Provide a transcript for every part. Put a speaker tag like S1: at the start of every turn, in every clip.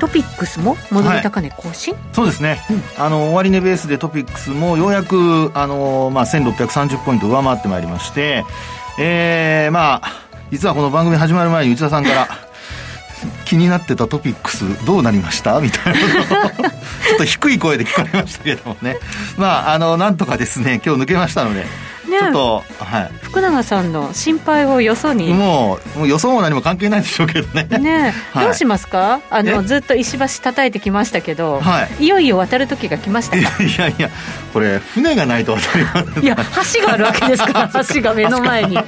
S1: トピックスも戻り高値更新、はい、
S2: そうですね、うん、あの終値ベースでトピックスもようやくあの、まあ、1630ポイント上回ってまいりましてえー、まあ実はこの番組始まる前に内田さんから 気になってたトピックスどうなりました？みたいなちょっと低い声で聞かれましたけどもね。まああのなんとかですね今日抜けましたのでね、ちょっと、はい、
S1: 福永さんの心配をよそに。
S2: もうもうよそも何も関係ないでしょうけどね。
S1: ね、はい、どうしますか？あのずっと石橋叩いてきましたけど、はい、いよいよ渡る時が来ましたい
S2: やいやこれ船がないと渡り
S1: ますいや橋があるわけですから 橋が目の前に、はい、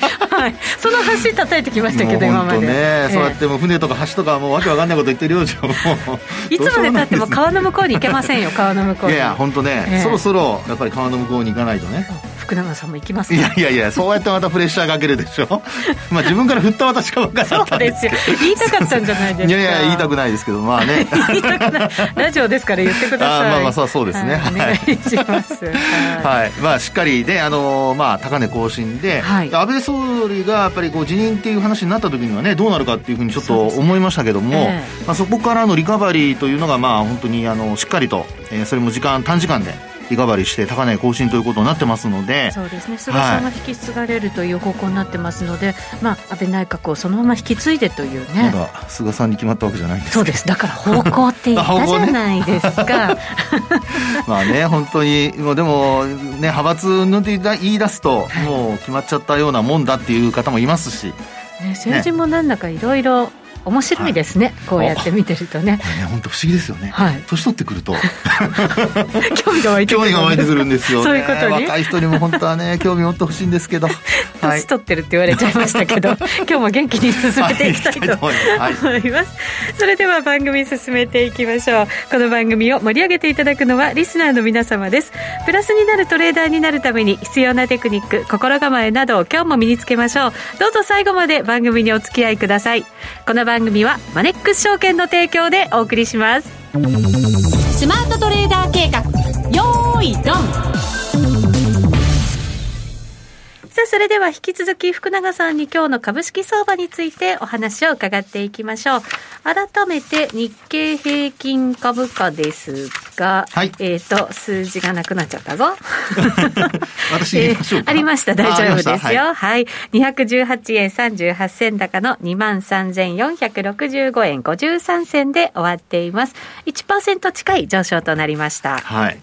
S1: その橋叩いてきましたけど今までね、
S2: えー、そうやっても船とか橋とかもうわけわかんないこと言ってるよ。うじゃ
S1: いつまでたっても川の向こうに行けませんよ川の向こうに。
S2: いやいや本当ね、えー、そろそろやっぱり川の向こうに行かないとね
S1: 福永さんも行きます
S2: いやいやいやそうやってまたプレッシャーかけるでしょ？まあ自分から振った私が分かったんですよ。
S1: 言いたかったんじゃないですか。いや
S2: いや言いたくないですけどまあね。
S1: 言いたくない。ラジオですから言ってください。
S2: あまあまあそうそうですね、はい、お願いします。はい、まあしっかりであのまあ高値更新で、はい、安倍総理がやっぱりこう辞任っていう話になった時にはねどうなるかっていうふうにちょっと思いましたけども、ねえ。ー、まあ、そこからのリカバリーというのがまあ本当にあのしっかりと、えー、それも時間短時間でリカバリーして高値更新ということになってますので
S1: そうですね。菅さんが引き継がれるという方向になってますので、はい、まあ、安倍内閣をそのまま引き継いでというね。
S2: まだ菅さんに決まったわけじゃないです。
S1: そうです。だから方向って言ったじゃないですか。
S2: まあね本当にもうでもね派閥のって言い出すと、はい、もう決まっちゃったようなもんだっていう方もいますし、
S1: ね、政治もなんだかいろいろ面白いですね、はい、こうやって見てるとね。
S2: これね本当不思議ですよね、はい、年取ってくると。
S1: 興味が湧いてくる、
S2: 興味が湧いてくるんですよ、ね、
S1: そういうこと
S2: に。若い人にも本当はね 興味持ってほしいんですけど、
S1: 年取ってるって言われちゃいましたけど 今日も元気に進めていきたいと思います、それでは番組進めていきましょう。この番組を盛り上げていただくのはリスナーの皆様です。プラスになるトレーダーになるために必要なテクニック心構えなどを今日も身につけましょう。どうぞ最後まで番組にお付き合いください。この番組はマネックス証券の提供でお送りします。
S3: スマートトレーダー計画。よーいドン。
S1: さあ、それでは引き続き福永さんに今日の株式相場についてお話を伺っていきましょう。改めて日経平均株価ですが、はい、えっ、ー、と、数字がなくなっちゃったぞ。
S2: 私言いましょう
S1: か、えー、ありました、大丈夫ですよ。はい、はい。218円38銭高の23,465円53銭で終わっています。1%近い上昇となりました。
S2: はい。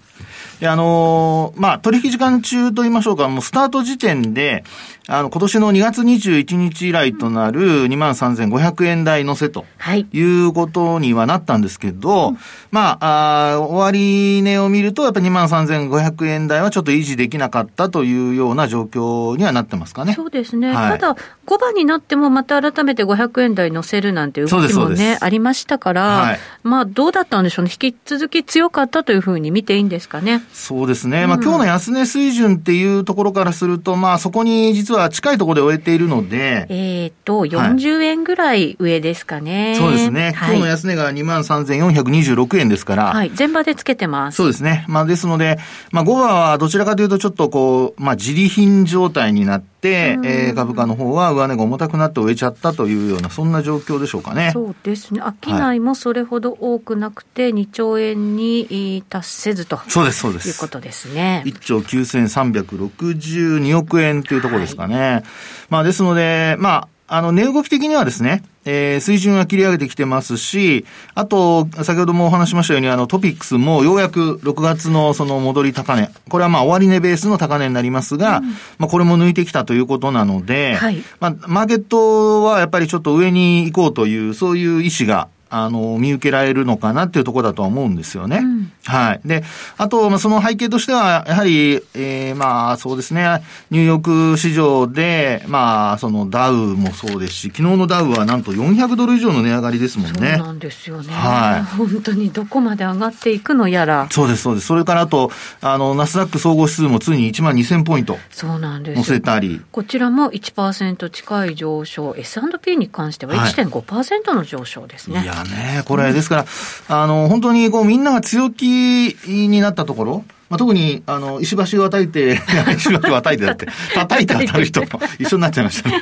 S2: で、あのー、まあ、取引時間中と言いましょうか、もうスタート時点で、あの、今年の2月21日以来となる23,500円台乗せと、はい、いうことにはなったんですけど、うん、まあ、あ終値を見ると、やっぱり23,500円台はちょっと維持できなかったというような状況にはなってますかね。
S1: そうですね。はい、ただ、5番になってもまた改めて500円台乗せるなんて動きもね、ありましたから、はい、まあ、どうだったんでしょうね。引き続き強かったというふうに見ていいんですかね。
S2: そうですね。まあ、今日の安値水準っていうところからすると、まあ、そこに実はは近いところで終えているので、
S1: えっ、と、40円ぐらい上ですかね。
S2: はい、そうですね。今日の安値が2万3426円ですから。
S1: はい。全場でつけてます。
S2: そうですね。まあ、ですので、まあ、5番はどちらかというとちょっとこう、まあ、自利品状態になって、えー、株価の方は上値が重たくなって終えちゃったというような、そんな状況でしょうかね。
S1: そうですね。商いもそれほど多くなくて、2兆円に達せずと。
S2: そうです、そうです。
S1: いうことですね。
S2: 1兆9362億円というところですかね。はい、まあ、ですので、まあ、あの、値動き的にはですね、えー、水準は切り上げてきてますし、あと、先ほどもお話しましたように、あの、トピックスもようやく6月のその戻り高値、これはまあ終値ベースの高値になりますが、うん、まあこれも抜いてきたということなので、はい、まあ、マーケットはやっぱりちょっと上に行こうという、そういう意思が、あの、見受けられるのかなっていうところだとは思うんですよね。うんはい。で、あと、まあ、その背景としては、やはり、ええー、まあ、そうですね、ニューヨーク市場で、まあ、そのダウもそうですし、昨日のダウはなんと400ドル以上の値上がりですもんね。
S1: そうなんですよね。はい。本当にどこまで上がっていくのやら。
S2: そうです、そうです。それからあと、あの、ナスダック総合指数もついに1万2000ポイント。
S1: そうなんです。
S2: 乗せたり。
S1: こちらも1%近い上昇、S&P に関しては1.5%の上昇ですね。はい、
S2: いやね、これ、ですから、あの、本当にこう、みんなが強気になったところ、まあ、特に、あの、石橋を叩いて、石橋を叩いてだって、叩いて渡る人も 一緒になっちゃいましたね。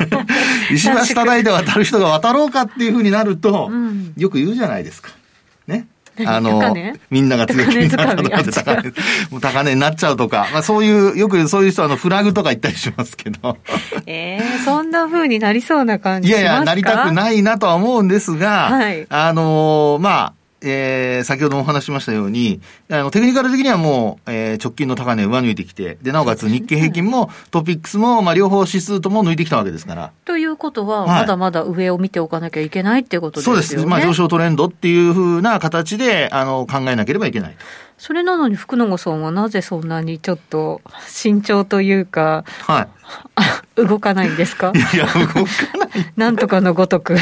S2: 石橋叩いて渡る人が渡ろうかっていうふうになると、うん、よく言うじゃないですか。ね。あの、みんなが強気になったとかで高値、もう高値になっちゃうとか、まあそういう、よくそういう人はあのフラグとか言ったりしますけど。
S1: ええー、そんな風になりそうな感じいやいや、
S2: なりたくないなとは思うんですが、はい、あの、まあ、えー、先ほどもお話しましたように、あの、テクニカル的にはもう、えー、直近の高値を上抜いてきて、で、なおかつ日経平均もトピックスも、まあ、両方指数とも抜いてきたわけですから。
S1: ということは、まだまだ上を見ておかなきゃいけないっていうことですよね。そうです。
S2: まあ、上昇トレンドっていうふうな形で、あの、考えなければいけないと。
S1: それなのに福永さんはなぜそんなにちょっと慎重というか、
S2: はい、
S1: 動かないんですか？
S2: いや、動かない。
S1: なんとかのごとく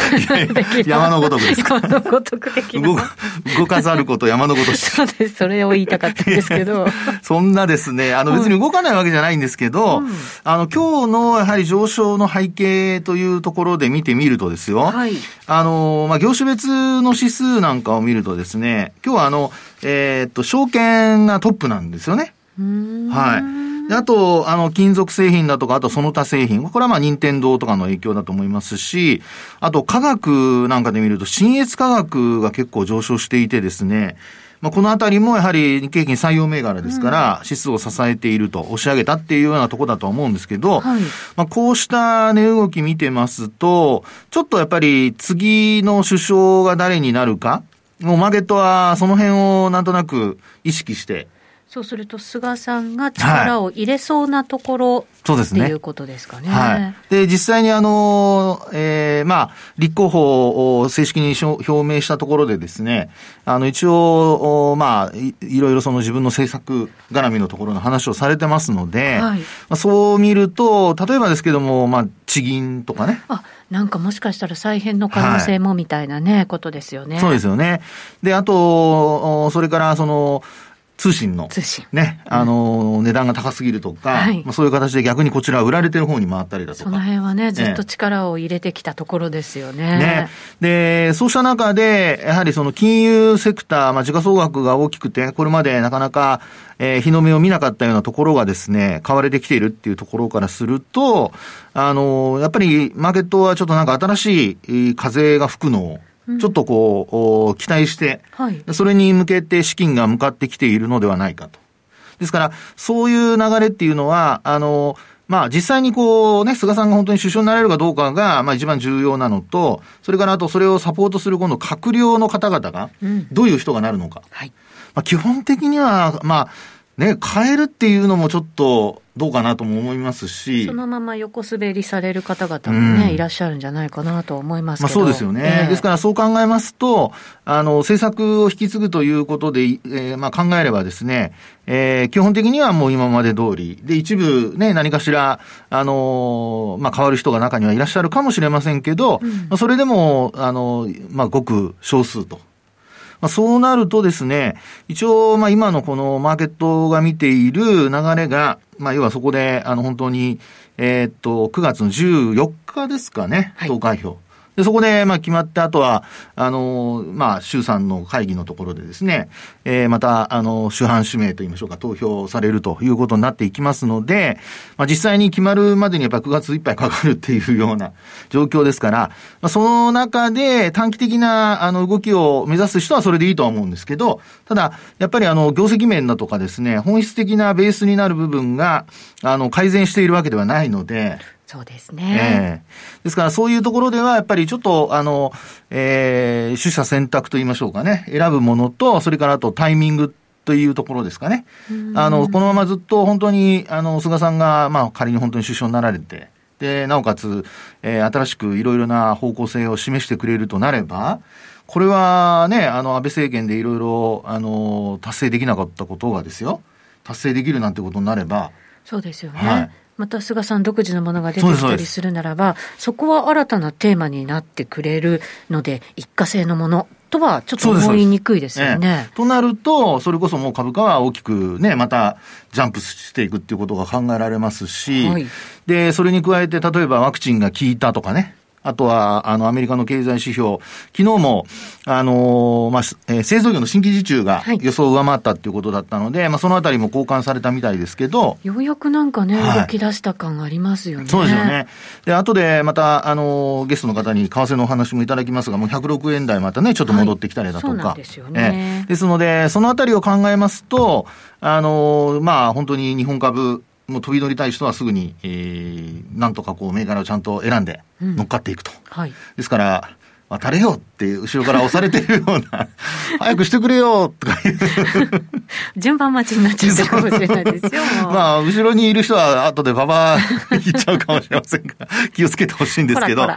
S2: 山のごとくです
S1: 山のごとく的
S2: な動。動かざること山のごとし。
S1: そうです。それを言いたかったんですけど。
S2: そんなですね、あの別に動かないわけじゃないんですけど、うん、あの今日のやはり上昇の背景というところで見てみるとですよ、はい、あの、まあ、業種別の指数なんかを見るとですね、今日はあの、えー、っと、証券がトップなんですよね。はい。で、あと、あの、金属製品だとか、あとその他製品。これはまあ、任天堂とかの影響だと思いますし、あと、科学なんかで見ると、新越科学が結構上昇していてですね、まあ、このあたりもやはり日経平均採用銘柄ですから、指数を支えていると、押し上げたっていうようなところだと思うんですけど、はい、まあ、こうした値動き見てますと、ちょっとやっぱり次の首相が誰になるか、もうマーケットはその辺をなんとなく意識して、
S1: そうすると、菅さんが力を入れそうなところ、はい、そうですね。っていうことですかね。はい。
S2: で、実際にあの、えー、まあ、立候補を正式に表明したところでですね、あの、一応、まあい、いろいろその自分の政策絡みのところの話をされてますので、はい、まあ、そう見ると、例えばですけども、まあ、地銀とかね。
S1: あ、なんかもしかしたら再編の可能性もみたいなね、はい、ことですよね。
S2: そうですよね。で、あと、それから、その、通信の、ね、あの、値段が高すぎるとか、はい、まあ、そういう形で逆にこちら売られてる方に回ったりだとか。
S1: その辺はね、ずっと力を入れてきたところですよね。
S2: ね。で、そうした中で、やはりその金融セクター、まあ、時価総額が大きくて、これまでなかなか、えー、日の目を見なかったようなところがですね、買われてきているっていうところからすると、あの、やっぱりマーケットはちょっとなんか新しい風が吹くのを、ちょっとこう、期待して、はい、それに向けて資金が向かってきているのではないかと。ですから、そういう流れっていうのは、あの、まあ実際にこうね、菅さんが本当に首相になれるかどうかが、まあ一番重要なのと、それからあとそれをサポートする今度閣僚の方々が、どういう人がなるのか。うん、はい。まあ基本的には、まあ、ね、変えるっていうのもちょっとどうかなとも思いますし。
S1: そのまま横滑りされる方々もね、うん、いらっしゃるんじゃないかなと思いますまあ
S2: そうですよね、えー、ですからそう考えますと、あの、政策を引き継ぐということで、えー、まあ考えればですね、えー、基本的にはもう今まで通り。で、一部ね、何かしら、あのまあ変わる人が中にはいらっしゃるかもしれませんけど、うん、それでも、あのまあごく少数と。まあ、そうなるとですね、一応、まあ、今のこのマーケットが見ている流れが、まあ、要はそこで、あの、本当に、えー、っと、9月の14日ですかね、投開票。で、そこで、まあ、決まって、あとは、あの、まあ、衆参の会議のところでですね、えー、また、あの、主犯指名といいましょうか、投票されるということになっていきますので、まあ、実際に決まるまでにやっぱ9月いっぱいかかるっていうような 状況ですから、まあ、その中で短期的な、あの、動きを目指す人はそれでいいとは思うんですけど、ただ、やっぱりあの、業績面だとかですね、本質的なベースになる部分が、あの、改善しているわけではないので、
S1: そうですね。
S2: えー、ですからそういうところではやっぱりちょっとあの、えー、取捨選択と言いましょうかね。選ぶものと、それからあとタイミングというところですかね。あの、このままずっと本当に、あの、菅さんが、まあ仮に本当に首相になられて、で、なおかつ、えー、新しくいろいろな方向性を示してくれるとなれば、これはね、あの、安倍政権でいろいろ、あの、達成できなかったことがですよ、達成できるなんてことになれば、
S1: そうですよね。はいまた菅さん独自のものが出てきたりするならば、そこは新たなテーマになってくれるので、一過性のものとはちょっと思いにくいですよね。
S2: となると、それこそもう株価は大きくね、またジャンプしていくっていうことが考えられますし、はい、で、それに加えて、例えばワクチンが効いたとかね、あとは、あの、アメリカの経済指標、昨日も、あのー、まあ、えー、製造業の新規受注が予想を上回ったっていうことだったので、はい、まあ、そのあたりも交換されたみたいですけど。
S1: ようやくなんかね、はい、動き出した感がありますよね。
S2: そうですよね。で、後でまた、あのー、ゲストの方に為替のお話もいただきますが、もう106円台またね、ちょっと戻ってきたりだとか。はい、そうなん
S1: ですよね。
S2: えー、ですので、そのあたりを考えますと、あのー、まあ、本当に日本株、もう飛び乗りたい人はすぐに、えー、なんとかこう銘柄をちゃんと選んで乗っかっていくと。うんはい、ですから、渡れよって後ろから押されてるような、早くしてくれよとかいう。
S1: 順番待ちになっちゃうかもしれないですよ。
S2: まあ、後ろにいる人は後でババー 行っちゃうかもしれませんが、気をつけてほしいんですけど。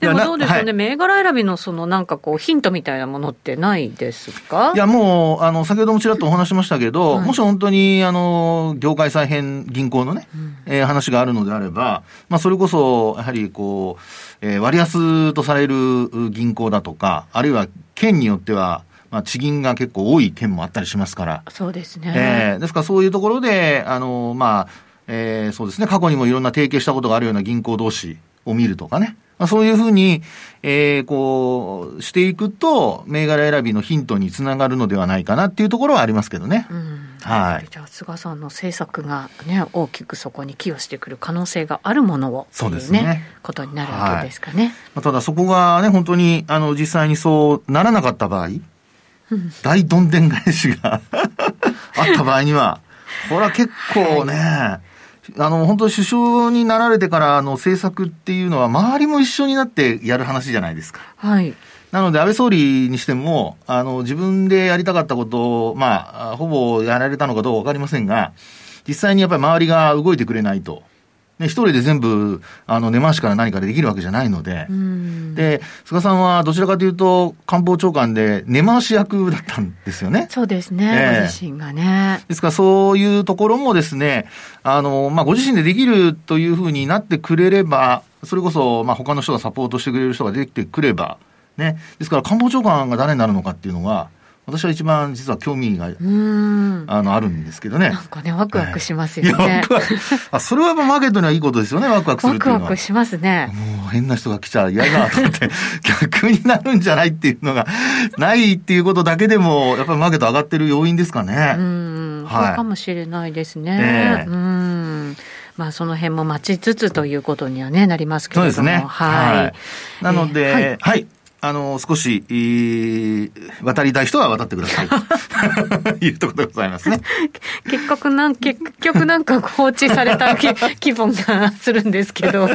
S1: でもどうですかね、はい、銘柄選びのそのなんかこうヒントみたいなものってないですか？
S2: いや、もう、あの、先ほどもちらっとお話しましたけど、はい、もし本当に、あの、業界再編銀行のね、うん、えー、話があるのであれば、まあ、それこそ、やはりこう、えー、割安とされる銀行だとか、あるいは県によっては、まあ、地銀が結構多い県もあったりしますから。
S1: そうですね。
S2: えー、ですからそういうところで、あの、まあ、えー、そうですね、過去にもいろんな提携したことがあるような銀行同士を見るとかね。まあ、そういうふうに、えー、こう、していくと、銘柄選びのヒントにつながるのではないかなっていうところはありますけどね。うん、はい。
S1: じゃあ、菅さんの政策がね、大きくそこに寄与してくる可能性があるものを、そうですね。ことになるわけですかね。はい、
S2: まあ、ただ、そこがね、本当に、あの、実際にそうならなかった場合、うん、大どんでん返しが あった場合には、これは結構ね、はいあの、本当首相になられてからの政策っていうのは、周りも一緒になってやる話じゃないですか。
S1: はい。
S2: なので、安倍総理にしても、あの、自分でやりたかったことを、まあ、ほぼやられたのかどうかわかりませんが、実際にやっぱり周りが動いてくれないと。ね、一人で全部、あの、根回しから何かでできるわけじゃないので、で、菅さんはどちらかというと、官房長官で根回し役だったんですよね。
S1: そうですね、えー、ご自身がね。
S2: ですから、そういうところもですね、あの、まあ、ご自身でできるというふうになってくれれば、それこそ、まあ、他の人がサポートしてくれる人ができてくれば、ね、ですから官房長官が誰になるのかっていうのが、私は一番実は興味があのあるんですけどね。
S1: なんかね、ワクワクしますよね。
S2: あそれはやっぱマーケットにはいいことですよね、ワクワクするっていうのは。
S1: ワクワクしますね。
S2: もう変な人が来ちゃ嫌だなと思って、逆になるんじゃないっていうのが、ないっていうことだけでも、やっぱりマーケット上がってる要因ですかね。
S1: うん、はい、そうかもしれないですね。えー、うん。まあ、その辺も待ちつつということにはね、なりますけれども。
S2: そうですね。はい。はい、なので、えー、はい、はいあの、少し、えー、渡りたい人は渡ってください。と いうところでございますね。
S1: 結局なん、結局なんか放置された気 分がするんですけど。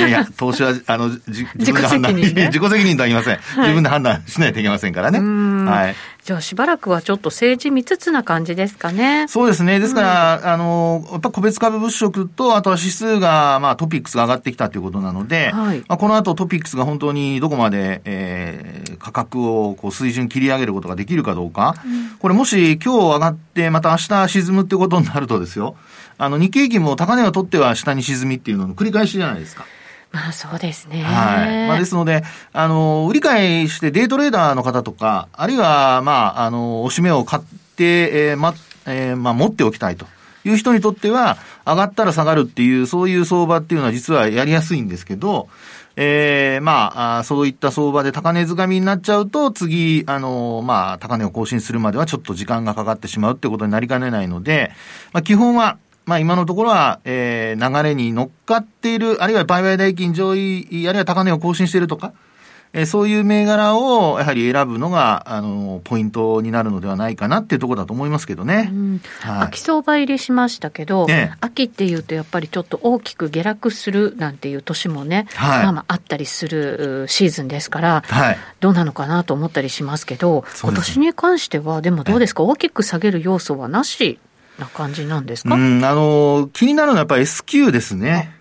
S2: いやいや、投資は、あの、自分で判断、自己責任、ね、自己責任とは言いません。自分で判断しないといけませんからね。はい。
S1: じゃあしばらくはちょっと政治見つつな感じですかね。
S2: そうですね。ですから、うん、あの、やっぱ個別株物色と、あとは指数が、まあトピックスが上がってきたということなので、はい、まあ、この後トピックスが本当にどこまで、えー、価格をこう水準切り上げることができるかどうか。うん、これもし今日上がってまた明日沈むってことになるとですよ、あの日経平均も高値を取っては下に沈みっていうのの繰り返しじゃないですか。
S1: まあそうですね。
S2: はい。まあですので、あの、売り買いしてデイトレーダーの方とか、あるいは、まあ、あの、おしめを買って、えー、ま、えー、まあ持っておきたいと。いう人にとっては、上がったら下がるっていう、そういう相場っていうのは実はやりやすいんですけど、ええー、まあ、そういった相場で高値掴みになっちゃうと、次、あの、まあ、高値を更新するまではちょっと時間がかかってしまうってことになりかねないので、まあ、基本は、まあ今のところは、えー、流れに乗っかっている、あるいは売買代金上位、あるいは高値を更新しているとか、えー、そういう銘柄をやはり選ぶのが、あの、ポイントになるのではないかなっていうところだと思いますけどね。
S1: はい、秋相場入りしましたけど、ね、秋っていうとやっぱりちょっと大きく下落するなんていう年もね、はい、まあまああったりするシーズンですから、はい、どうなのかなと思ったりしますけど、今年に関しては、でもどうですか、大きく下げる要素はなしな感じなんですか？
S2: うん、あの、気になるのはやっぱり S q ですね。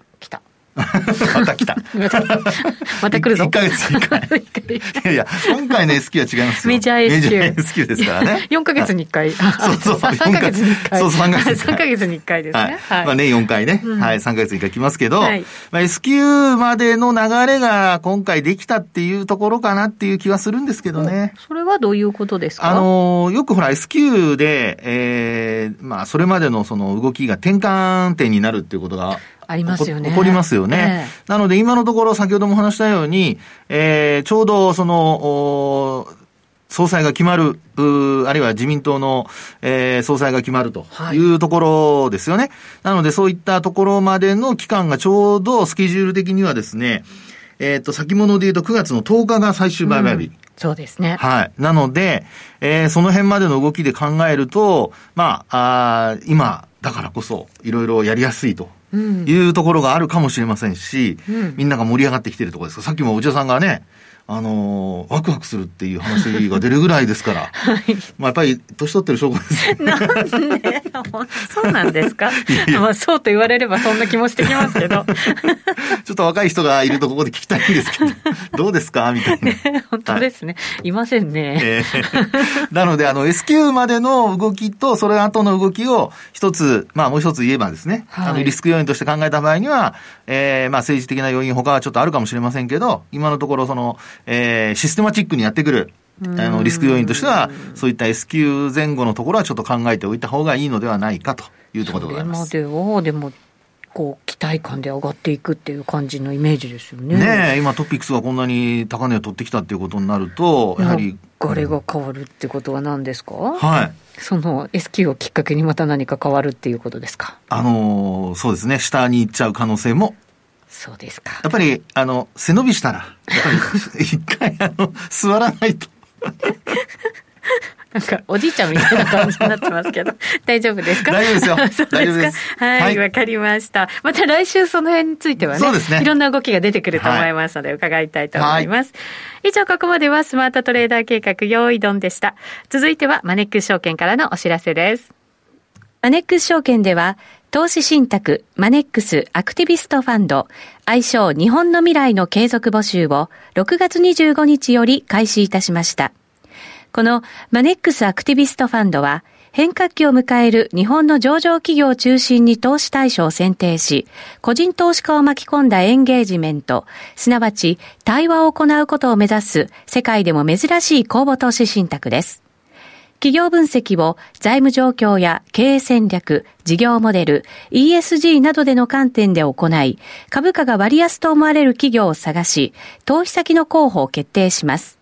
S2: また来た。
S1: また来るぞ。
S2: 1ヶ月に1回。いやいや、今回の S q は違いますよ。
S1: メジャー S q
S2: メジャー S q ですからね。
S1: 4ヶ月に1回。
S2: そうそう。
S1: 3ヶ月に1回。
S2: そう、3ヶ月に
S1: 1回。3ヶ月に1回ですね。
S2: はい。まあ年4回ね。はい。3ヶ月に1回来ますけど、まあ S q までの流れが今回できたっていうところかなっていう気はするんですけどね。
S1: それはどういうことですか？
S2: あの、よくほら S q で、ええまあそれまでのその動きが転換点になるっていうことが
S1: ありますよね。
S2: 起こりますよね。えー、なので今のところ先ほども話したように、えー、ちょうどその、総裁が決まる、あるいは自民党の、えー、総裁が決まるというところですよね。はい、なのでそういったところまでの期間がちょうどスケジュール的にはですね、えっ、ー、と、先物で言うと9月の10日が最終売買日。うん
S1: そうですね。
S2: はい。なので、えー、その辺までの動きで考えると、まあ、あ今、だからこそ、いろいろやりやすいというところがあるかもしれませんし、うん、みんなが盛り上がってきてるところです。さっきも内田さんがね、あのー、ワクワクするっていう話が出るぐらいですから。はい。まあやっぱり、年取ってる証拠ですね。
S1: なんでそうなんですか？まあそうと言われればそんな気もしてきますけど。
S2: ちょっと若い人がいるとここで聞きたいんですけど、どうですか？みたいな、
S1: ね。本当ですね、はい。いませんね。え
S2: ー、なので、あの、S q までの動きと、それ後の動きを一つ、まあもう一つ言えばですね、はい、あの、リスク要因として考えた場合には、えー、まあ政治的な要因他はちょっとあるかもしれませんけど、今のところその、えー、システマチックにやってくる、あの、リスク要因としては、そういった S q 前後のところはちょっと考えておいた方がいいのではないかというところでございます。
S1: それまでは、でも、こう、期待感で上がっていくっていう感じのイメージですよね。
S2: ね今トピックスがこんなに高値を取ってきたっていうことになると、やはり。
S1: 流れが変わるってことは何ですか？
S2: はい。
S1: その S q をきっかけにまた何か変わるっていうことですか？
S2: あのー、そうですね。下に行っちゃう可能性も
S1: そうですか。
S2: やっぱり、あの、背伸びしたら、やっぱり、一回、あの、座らないと。
S1: なんか、おじいちゃんみたいな感じになってますけど、大丈夫ですか？
S2: 大丈夫ですよ。
S1: 大丈夫です。はい、わ、はい、かりました。また来週その辺についてはね、そうですね。いろんな動きが出てくると思いますので、伺いたいと思います。はい、以上、ここまではスマートトレーダー計画、用意ドンでした。続いては、マネックス証券からのお知らせです。マネックス証券では、投資信託マネックスアクティビストファンド愛称日本の未来の継続募集を6月25日より開始いたしました。このマネックスアクティビストファンドは変革期を迎える日本の上場企業を中心に投資対象を選定し、個人投資家を巻き込んだエンゲージメント、すなわち対話を行うことを目指す世界でも珍しい公募投資信託です。企業分析を財務状況や経営戦略、事業モデル、ESG などでの観点で行い、株価が割安と思われる企業を探し、投資先の候補を決定します。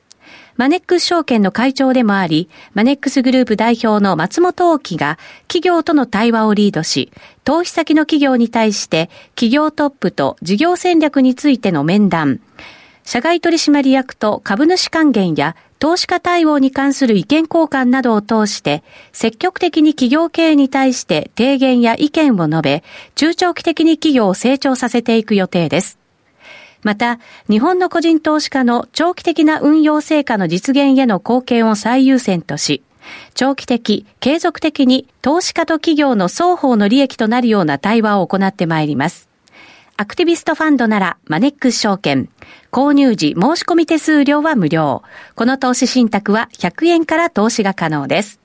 S1: マネックス証券の会長でもあり、マネックスグループ代表の松本大樹が企業との対話をリードし、投資先の企業に対して企業トップと事業戦略についての面談、社外取締役と株主還元や投資家対応に関する意見交換などを通して、積極的に企業経営に対して提言や意見を述べ、中長期的に企業を成長させていく予定です。また、日本の個人投資家の長期的な運用成果の実現への貢献を最優先とし、長期的、継続的に投資家と企業の双方の利益となるような対話を行ってまいります。アクティビストファンドならマネックス証券。購入時申し込み手数料は無料。この投資信託は100円から投資が可能です。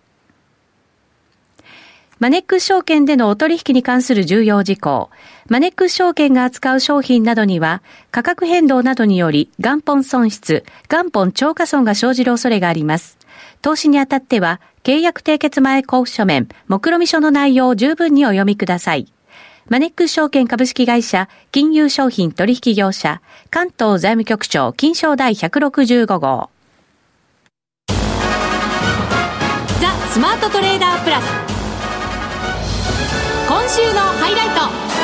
S1: マネックス証券でのお取引に関する重要事項。マネックス証券が扱う商品などには、価格変動などにより元本損失、元本超過損が生じる恐れがあります。投資にあたっては、契約締結前交付書面、目論見書の内容を十分にお読みください。マネックス証券株式会社、金融商品取引業者、関東財務局長、金商第165号。
S3: ザ・スマートトレーダープラス。今週のハイライト。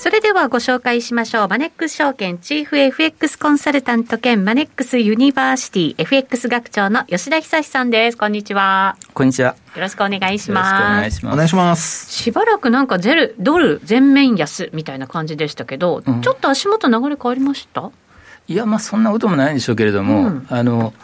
S1: それではご紹介しましょう。マネックス証券チーフ FX コンサルタント兼マネックスユニバーシティ FX 学長の吉田久さんです。こんにちは。
S4: こんにちは。
S1: よろしくお願いします。
S4: お願いします。
S2: お願いします。
S1: しばらくなんかゼル、ドル全面安みたいな感じでしたけど、うん、ちょっと足元流れ変わりました？
S4: いや、まあそんなこともないんでしょうけれども、うん、あの、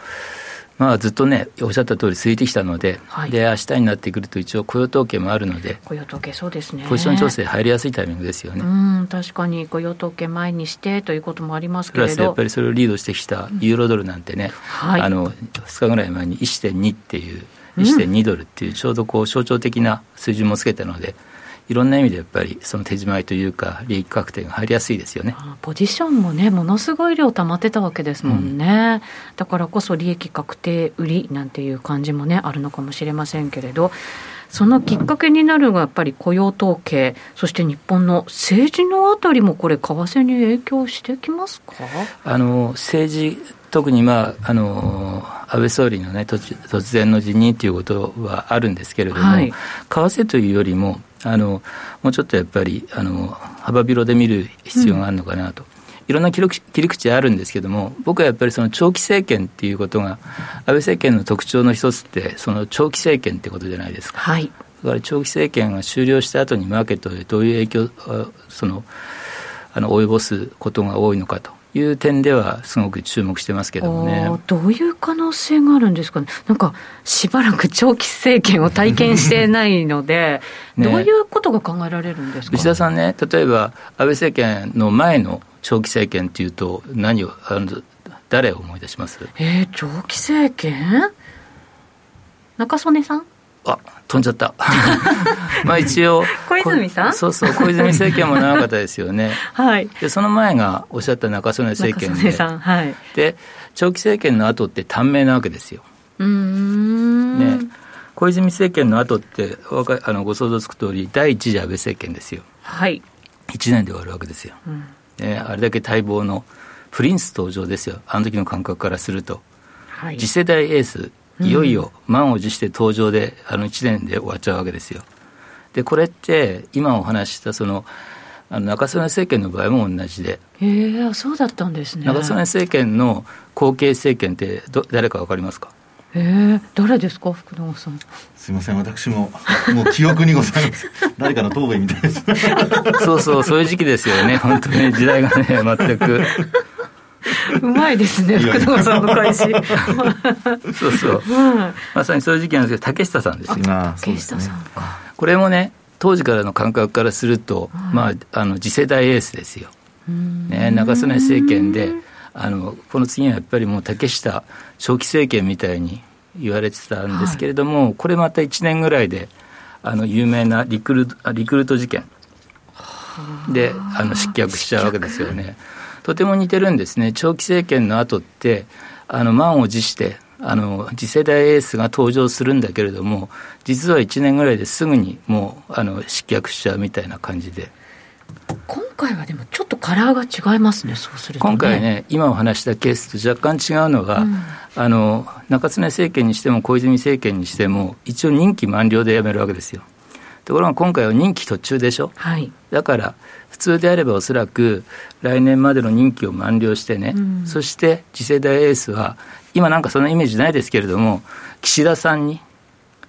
S4: まあ、ずっとね、おっしゃった通り続いてきたので、はい、で明日になってくると、一応、雇用統計もあるので、
S1: 雇用統計、そうですね。
S4: ポジション調整入りやすいタイミングですよね。
S1: うん確かに雇用統計前にしてということもありますけれど。
S4: プラスやっぱりそれをリードしてきたユーロドルなんてね、はい、あの2日ぐらい前に1.2っていう、1.2ドルっていう、ちょうどこう象徴的な水準もつけたので、いろんな意味でやっぱりその手仕舞いというか利益確定が入りやすいですよね。
S1: ポジションもねものすごい量溜まってたわけですもんね、うん、だからこそ利益確定売りなんていう感じもねあるのかもしれませんけれど。そのきっかけになるのがやっぱり雇用統計、そして日本の政治のあたりも、これ、為替に影響してきますか？
S4: あの政治、特に、まあ、あの安倍総理の、ね、突然の辞任ということはあるんですけれども、はい、為替というよりも、あのもうちょっとやっぱりあの幅広で見る必要があるのかなと。うんいろんな切り口あるんですけども、僕はやっぱりその長期政権っていうことが、安倍政権の特徴の一つって、その長期政権ってことじゃないですか。はい、だから長期政権が終了した後にマーケットでどういう影響、その、あの及ぼすことが多いのかという点では、すごく注目してますけどもね。
S1: どういう可能性があるんですかね、なんかしばらく長期政権を体験してないので、ね、どういうことが考えられるんですか？
S4: 内田さんね、例えば安倍政権の前の長期政権っていうと、何をあの誰を思い出します？
S1: えー、長期政権？中曽根さん？
S4: あ飛んじゃった。まあ一応
S1: 小泉さん？
S4: そうそう小泉政権も長かったですよね。はい。でその前がおっしゃった中曽根政権で。
S1: さん、はい、
S4: で長期政権の後って短命なわけですよ。うん。ね。小泉政権の後ってあのご想像つく通り第一次安倍政権ですよ。はい。1年で終わるわけですよ、うん。ね、あれだけ待望のプリンス登場ですよ。あの時の感覚からすると、はい、次世代エースいよいよ満を持して登場で、あの1年で終わっちゃうわけですよ。で、これって、今お話ししたその、あの中曽根政権の場合も同じで。
S1: へえ、そうだったんですね。
S4: 中曽根政権の後継政権ってど、誰かわかりますか？
S1: ええ、誰ですか、福永さん。
S2: すみません、私も、もう記憶にございます。誰かの答弁みたいです。
S4: そうそう、そういう時期ですよね、本当に時代がね、全く。
S1: うまいですね、福永さんの返し。
S4: そうそう、まさにそういう時期なんですけど、竹下さんですよ。
S1: 竹下さんか。
S4: これもね、当時からの感覚からすると、まあ、あの次世代エースですよ。ね、中曽根政権で、あのこの次はやっぱりもう竹下長期政権みたいに言われてたんですけれども、はい、これまた1年ぐらいで、あの有名なリクルリクルート事件であの失脚しちゃうわけですよね。とても似てるんですね、長期政権の後って、あの満を持して、あの次世代エースが登場するんだけれども、実は1年ぐらいですぐにもうあの失脚しちゃうみたいな感じで。
S1: 今回はでもちょっとカラーが違いますね、そうすると、ね、
S4: 今回ね、今お話したケースと若干違うのが、うん、あの中曽根政権にしても小泉政権にしても、一応任期満了で辞めるわけですよ。ところが今回は任期途中でしょ、はい、だから普通であればおそらく来年までの任期を満了してね、うん、そして次世代エースは今なんかそのイメージないですけれども岸田さんに、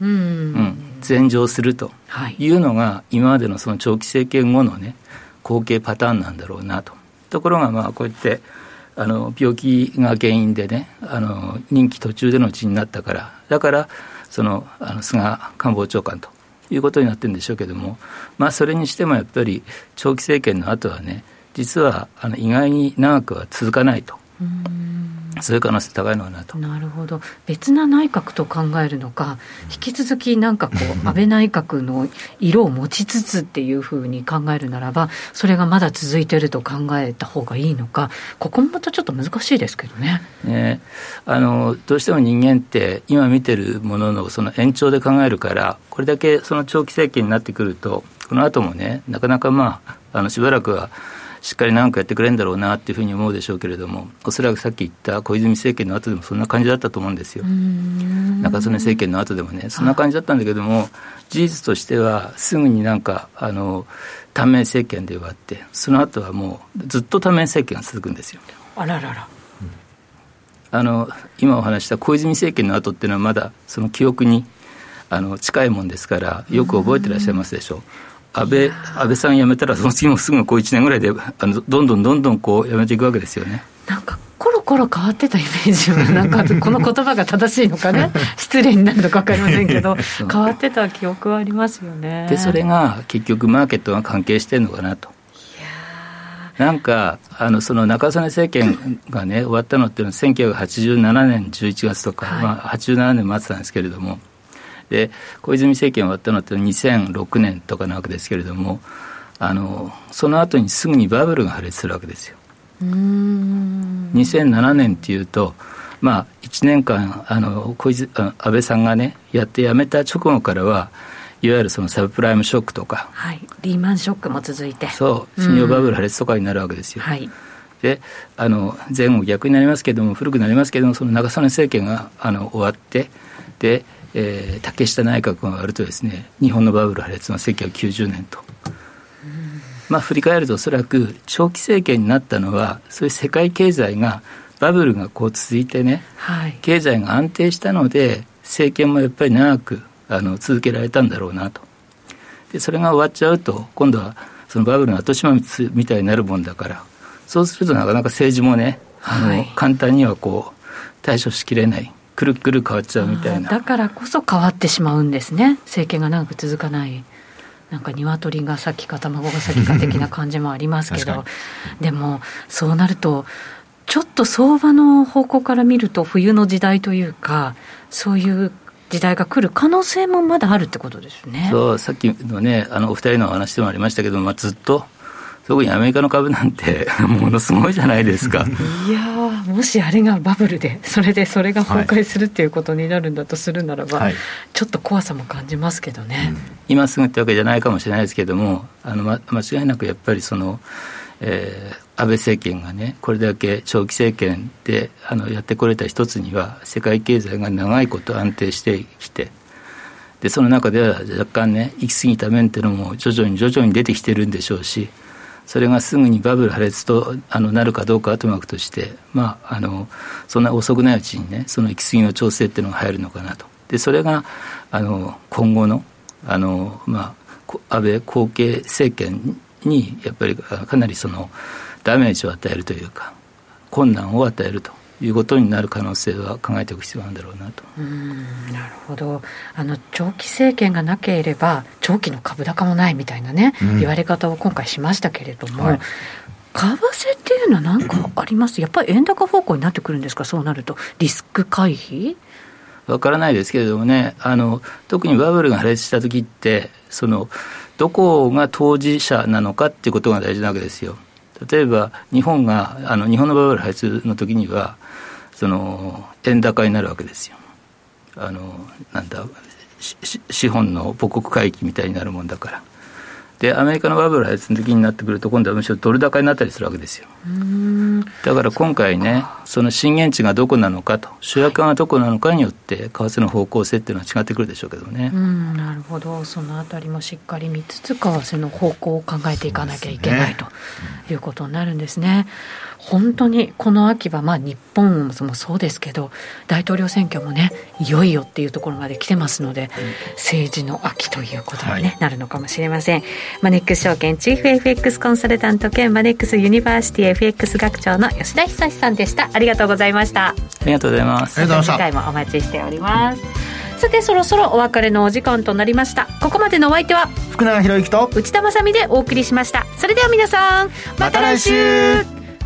S4: うん、うん、前場するとい。うのが今までのその長期政権後のね後継パターンなんだろうなと。ところがまあこうやってあの病気が原因でねあの任期途中での辞になったから。だからそのあの菅官房長官ということになってるんでしょうけども、まあ、それにしてもやっぱり長期政権の後はね、実はあの意外に長くは続かないと。そういう可能性高いのかなと。
S1: なるほど。別な内閣と考えるのか、引き続きなんかこう、安倍内閣の色を持ちつつっていうふうに考えるならば、それがまだ続いてると考えた方がいいのか、ここもまたちょっと難しいですけどね。
S4: ねあの、どうしても人間って今見てるもののその延長で考えるから、これだけその長期政権になってくると、この後もね、なかなかまあ、あのしばらくは、しっかり長くやってくれるんだろうなっていうふうに思うでしょうけれども、おそらくさっき言った小泉政権の後でもそんな感じだったと思うんですよ。中曽根政権の後でもね、そんな感じだったんだけども、事実としては、すぐになんか、あの、短命政権で終わって、その後はもう、ずっと短命政権が続くんですよ。
S1: あららら。
S4: あの今お話した小泉政権の後っていうのはまだその記憶にあの近いもんですからよく覚えてらっしゃいますでしょう。安倍安倍さん辞めたら、その次もすぐこう1年ぐらいであの、どんどんどんどんこう辞めていくわけですよね。
S1: なんかコロ心変わってたイメージは なんかこの言葉が正しいのかね？失礼になるのか分かりませんけど 変わってた記憶はありますよね。
S4: でそれが結局マーケットが関係してるのかなと。なんかあのその中曽根政権がね終わったのっていうのは1987年11月とか、はい、まあ、87年末なんですけれどもで小泉政権終わったのって2006年とかなわけですけれどもあのその後にすぐにバブルが破裂するわけですよ。2007年っていうとまあ、1年間あの小泉安倍さんがねやって辞めた直後からはいわゆるそのサブプライムショックとか、
S1: はい、リーマンショックも続いて。
S4: そう。信用バブル破裂とかになるわけですよ、はい、であの前後逆になりますけれども古くなりますけれどもその長曽根政権があの終わってで、えー、竹下内閣が終わるとですね日本のバブル破裂は1990年と。まあ、振り返るとおそらく長期政権になったのはそういう世界経済がバブルがこう続いてね、はい、経済が安定したので政権もやっぱり長くあの続けられたんだろうなと。でそれが終わっちゃうと今度はそのバブルの後始末みたいになるもんだからそうするとなかなか政治もねあの、はい、簡単にはこう対処しきれないくるくる変わっちゃうみたいな。
S1: だからこそ変わってしまうんですね。政権が長く続かない。なんか鶏が先か卵が先か的な感じもありますけど。でもそうなるとちょっと相場の方向から見ると冬の時代というかそういう時代が来る可能性もまだあるってことですね。
S4: そうさっきのねあのお二人のお話でもありましたけど、まあ、ずっと特にアメリカの株なんて ものすごいじゃないですか。
S1: いやもしあれがバブルでそれでそれが崩壊するっていうことになるんだとするならば、はい、ちょっと怖さも感じますけどね、うん、
S4: 今すぐってわけじゃないかもしれないですけどもあの、ま、間違いなくやっぱりその、えー、安倍政権がね、これだけ長期政権であのやってこれた一つには、世界経済が長いこと安定してきて、でその中では若干ね、行き過ぎた面っていうのも徐々に徐々に出てきてるんでしょうし、それがすぐにバブル破裂とあのなるかどうかはともかくとして、まあ、あのそんな遅くないうちにね、その行き過ぎの調整っていうのが入るのかなと。でそれがあの今後のあの、まあ、安倍後継政権にやっぱりかなりそのダメージを与えるというか困難を与えるということになる可能性は考えておく必要なんだろうなと。
S1: なるほど。あの長期政権がなければ長期の株高もないみたいなね、うん、言われ方を今回しましたけれども、はい、為替っていうのは何かあります？やっぱり円高方向になってくるんですか？そうなると。リスク回避？
S4: わからないですけれどもね。あの特にバブルが破裂した時ってそのどこが当事者なのかっていうことが大事なわけですよ。例えば日本があの日本のバブル破裂の時にはその円高になるわけですよ。あのなんだ資本の母国回帰みたいになるもんだから。でアメリカのバブル破裂の時になってくると今度はむしろドル高になったりするわけですよ。だから今回ねその震源地がどこなのかと主役がどこなのかによって為替の方向性っていうのは違ってくるでしょうけどね。
S1: うんなるほど。そのあたりもしっかり見つつ為替の方向を考えていかなきゃいけない、ね、ということになるんですね。本当にこの秋はまあ日本もそうですけど大統領選挙もねいよいよっていうところまで来てますので、政治の秋ということに、ね、はい、なるのかもしれません。マネックス証券チーフ FX コンサルタント兼マネックスユニバーシティ FX 学長の吉田久さんでした。ありがとうございました。あ
S4: りがとうございます。
S2: 次
S1: 回もお待ちしております。さてそろそろお別れのお時間となりました。ここまでのお相手は
S2: 福永博之と
S1: 内田まさでお送りしました。それでは皆さんまた来週